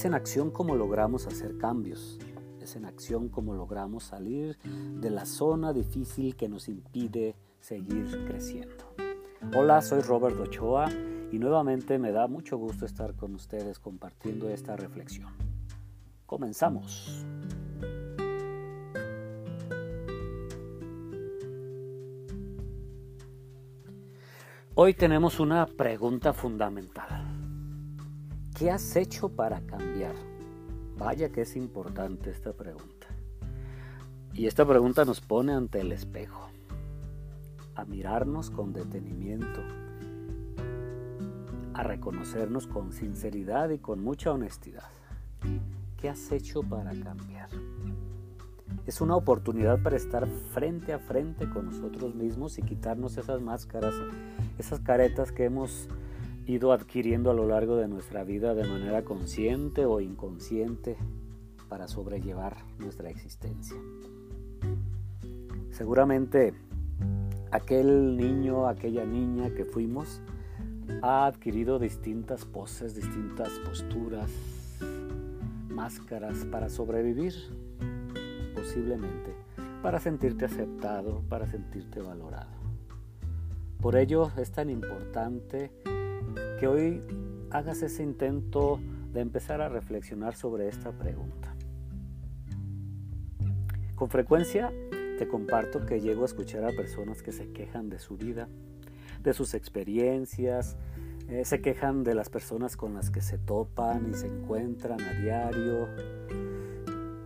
Es en acción como logramos hacer cambios. Es en acción como logramos salir de la zona difícil que nos impide seguir creciendo. Hola, soy Robert Ochoa y nuevamente me da mucho gusto estar con ustedes compartiendo esta reflexión. Comenzamos. Hoy tenemos una pregunta fundamental. ¿Qué has hecho para cambiar? Vaya que es importante esta pregunta. Y esta pregunta nos pone ante el espejo, a mirarnos con detenimiento, a reconocernos con sinceridad y con mucha honestidad. ¿Qué has hecho para cambiar? Es una oportunidad para estar frente a frente con nosotros mismos y quitarnos esas máscaras, esas caretas que hemos ido adquiriendo a lo largo de nuestra vida de manera consciente o inconsciente para sobrellevar nuestra existencia. Seguramente aquel niño, aquella niña que fuimos, ha adquirido distintas poses, distintas posturas, máscaras para sobrevivir, posiblemente, para sentirte aceptado, para sentirte valorado. Por ello es tan importante que hoy hagas ese intento de empezar a reflexionar sobre esta pregunta. Con frecuencia te comparto que llego a escuchar a personas que se quejan de su vida, de sus experiencias, eh, se quejan de las personas con las que se topan y se encuentran a diario,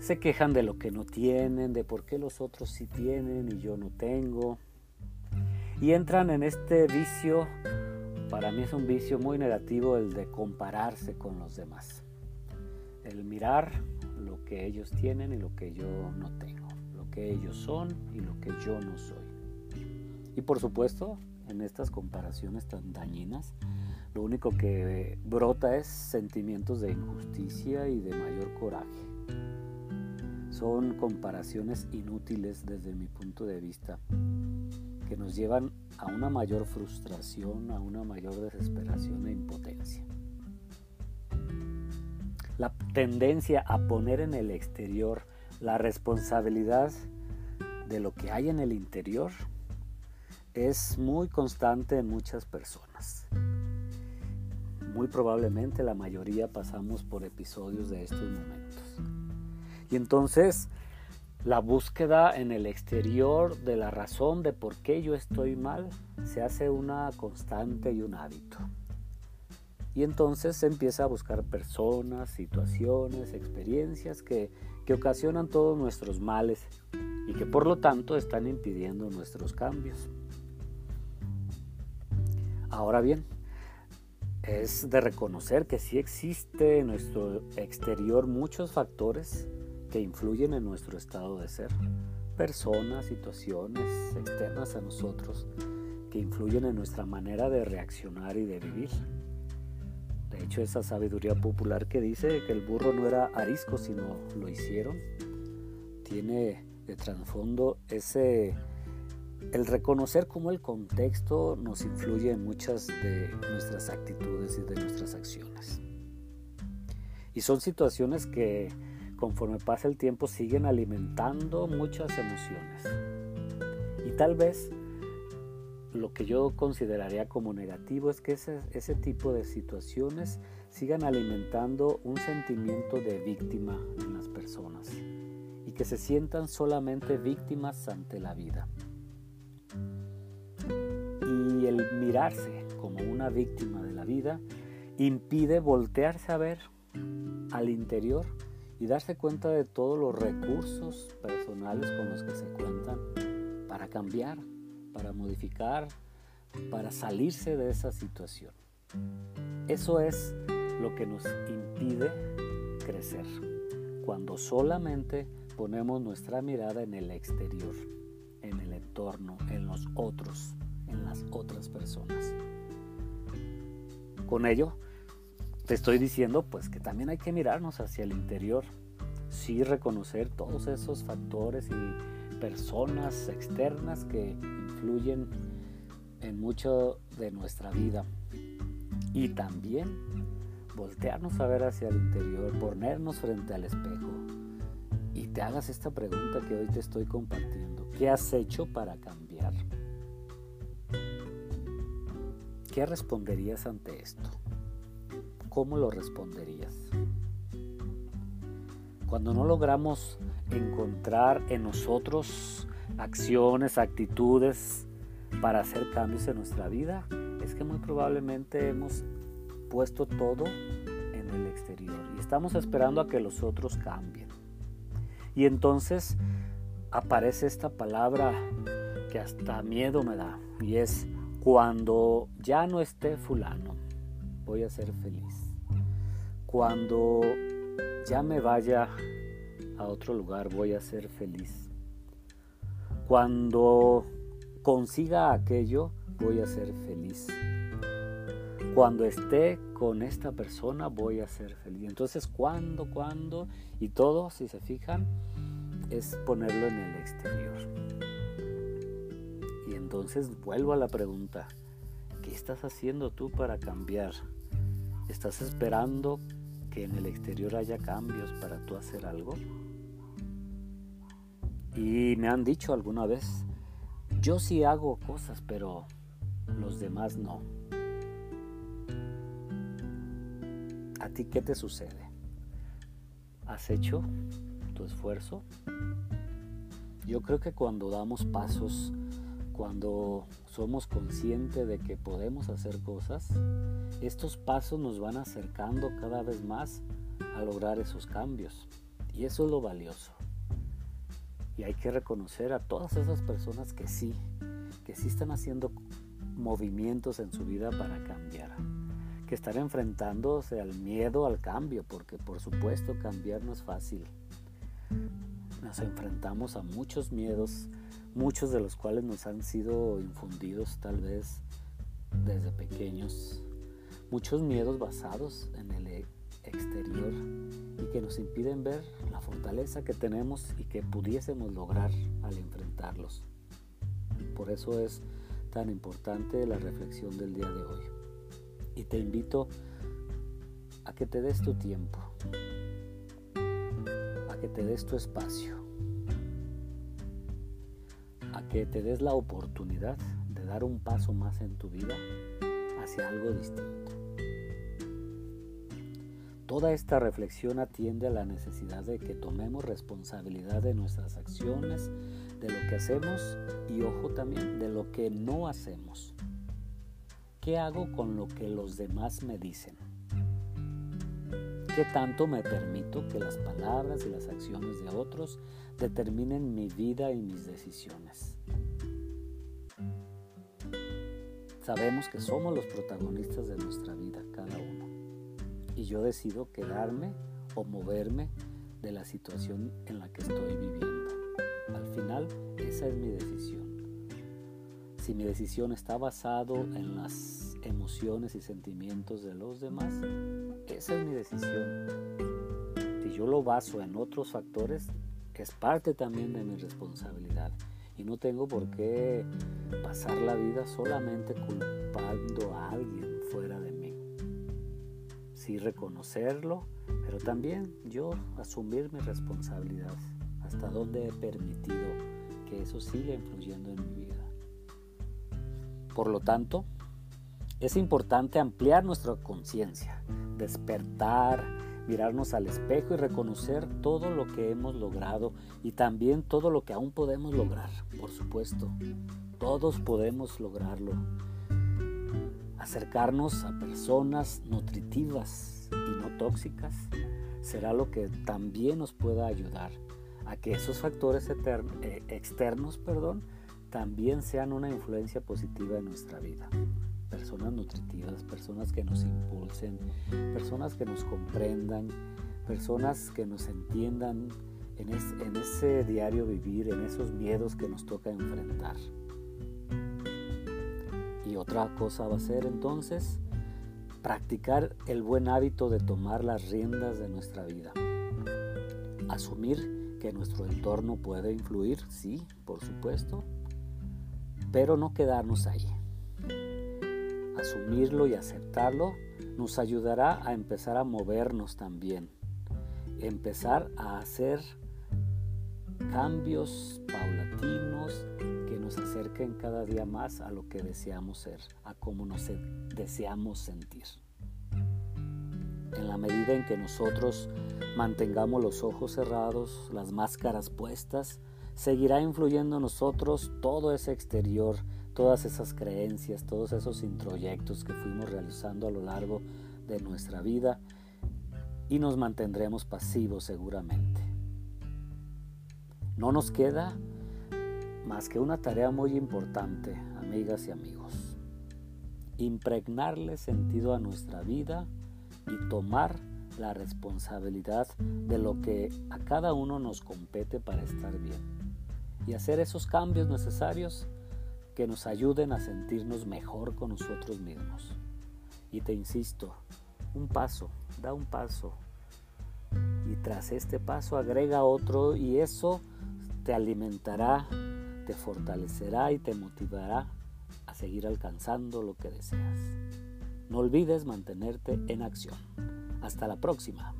se quejan de lo que no tienen, de por qué los otros sí tienen y yo no tengo, y entran en este vicio para mí es un vicio muy negativo el de compararse con los demás. El mirar lo que ellos tienen y lo que yo no tengo. Lo que ellos son y lo que yo no soy. Y por supuesto, en estas comparaciones tan dañinas, lo único que brota es sentimientos de injusticia y de mayor coraje. Son comparaciones inútiles desde mi punto de vista que nos llevan a una mayor frustración, a una mayor desesperación e impotencia. La tendencia a poner en el exterior la responsabilidad de lo que hay en el interior es muy constante en muchas personas. Muy probablemente la mayoría pasamos por episodios de estos momentos. Y entonces la búsqueda en el exterior de la razón de por qué yo estoy mal se hace una constante y un hábito. Y entonces se empieza a buscar personas, situaciones, experiencias que, que ocasionan todos nuestros males y que por lo tanto están impidiendo nuestros cambios. Ahora bien, es de reconocer que sí existe en nuestro exterior muchos factores que influyen en nuestro estado de ser. Personas, situaciones externas a nosotros que influyen en nuestra manera de reaccionar y de vivir. De hecho, esa sabiduría popular que dice que el burro no era arisco, sino lo hicieron, tiene de trasfondo ese el reconocer cómo el contexto nos influye en muchas de nuestras actitudes y de nuestras acciones. Y son situaciones que conforme pasa el tiempo siguen alimentando muchas emociones. Y tal vez lo que yo consideraría como negativo es que ese, ese tipo de situaciones sigan alimentando un sentimiento de víctima en las personas y que se sientan solamente víctimas ante la vida. Y el mirarse como una víctima de la vida impide voltearse a ver al interior y darse cuenta de todos los recursos personales con los que se cuentan para cambiar, para modificar, para salirse de esa situación. Eso es lo que nos impide crecer, cuando solamente ponemos nuestra mirada en el exterior, en el entorno, en los otros, en las otras personas. Con ello, te estoy diciendo pues que también hay que mirarnos hacia el interior, sí reconocer todos esos factores y personas externas que influyen en mucho de nuestra vida y también voltearnos a ver hacia el interior, ponernos frente al espejo y te hagas esta pregunta que hoy te estoy compartiendo. ¿Qué has hecho para cambiar? ¿Qué responderías ante esto? ¿Cómo lo responderías? Cuando no logramos encontrar en nosotros acciones, actitudes para hacer cambios en nuestra vida, es que muy probablemente hemos puesto todo en el exterior y estamos esperando a que los otros cambien. Y entonces aparece esta palabra que hasta miedo me da y es cuando ya no esté fulano, voy a ser feliz. Cuando ya me vaya a otro lugar, voy a ser feliz. Cuando consiga aquello, voy a ser feliz. Cuando esté con esta persona, voy a ser feliz. Entonces, ¿cuándo, cuándo? Y todo, si se fijan, es ponerlo en el exterior. Y entonces vuelvo a la pregunta, ¿qué estás haciendo tú para cambiar? ¿Estás esperando que en el exterior haya cambios para tú hacer algo? Y me han dicho alguna vez, yo sí hago cosas, pero los demás no. ¿A ti qué te sucede? ¿Has hecho tu esfuerzo? Yo creo que cuando damos pasos, cuando somos conscientes de que podemos hacer cosas, estos pasos nos van acercando cada vez más a lograr esos cambios. Y eso es lo valioso. Y hay que reconocer a todas esas personas que sí, que sí están haciendo movimientos en su vida para cambiar, que están enfrentándose al miedo al cambio, porque por supuesto cambiar no es fácil. Nos enfrentamos a muchos miedos, muchos de los cuales nos han sido infundidos tal vez desde pequeños, muchos miedos basados en el exterior y que nos impiden ver la fortaleza que tenemos y que pudiésemos lograr al enfrentarlos. Por eso es tan importante la reflexión del día de hoy. Y te invito a que te des tu tiempo, a que te des tu espacio, que te des la oportunidad de dar un paso más en tu vida hacia algo distinto. Toda esta reflexión atiende a la necesidad de que tomemos responsabilidad de nuestras acciones, de lo que hacemos y ojo también de lo que no hacemos. ¿Qué hago con lo que los demás me dicen? ¿Qué tanto me permito que las palabras y las acciones de otros determinen mi vida y mis decisiones? Sabemos que somos los protagonistas de nuestra vida, cada uno y yo decido quedarme o moverme de la situación en la que estoy viviendo. Al final, esa es mi decisión. Si mi decisión está basado en las emociones y sentimientos de los demás, esa es mi decisión. Si yo lo baso en otros factores, es parte también de mi responsabilidad. Y no tengo por qué pasar la vida solamente culpando a alguien fuera de mí sí reconocerlo, pero también yo asumir mi responsabilidad, hasta dónde he permitido que eso siga influyendo en mi vida. Por lo tanto, es importante ampliar nuestra conciencia, despertar, mirarnos al espejo y reconocer todo lo que hemos logrado y también todo lo que aún podemos lograr, por supuesto. Todos podemos lograrlo Acercarnos a personas nutritivas y no tóxicas será lo que también nos pueda ayudar a que esos factores eh, externos perdón, también sean una influencia positiva en nuestra vida. Personas nutritivas, personas que nos impulsen, personas que nos comprendan, personas que nos entiendan en, ese diario vivir, en esos miedos que nos toca enfrentar. Y otra cosa va a ser entonces practicar el buen hábito de tomar las riendas de nuestra vida. Asumir que nuestro entorno puede influir, sí, por supuesto, pero no quedarnos ahí. Asumirlo y aceptarlo nos ayudará a empezar a movernos también, empezar a hacer cambios paulatinos que nos acerquen cada día más a lo que deseamos ser, a cómo nos deseamos sentir. En la medida en que nosotros mantengamos los ojos cerrados, las máscaras puestas, seguirá influyendo en nosotros todo ese exterior, todas esas creencias, todos esos introyectos que fuimos realizando a lo largo de nuestra vida y nos mantendremos pasivos seguramente. No nos queda más que una tarea muy importante, amigas y amigos. Impregnarle sentido a nuestra vida y tomar la responsabilidad de lo que a cada uno nos compete para estar bien. Y hacer esos cambios necesarios que nos ayuden a sentirnos mejor con nosotros mismos. Y te insisto, un paso, da un paso. Y tras este paso agrega otro y eso te alimentará, te fortalecerá y te motivará a seguir alcanzando lo que deseas. No olvides mantenerte en acción. Hasta la próxima.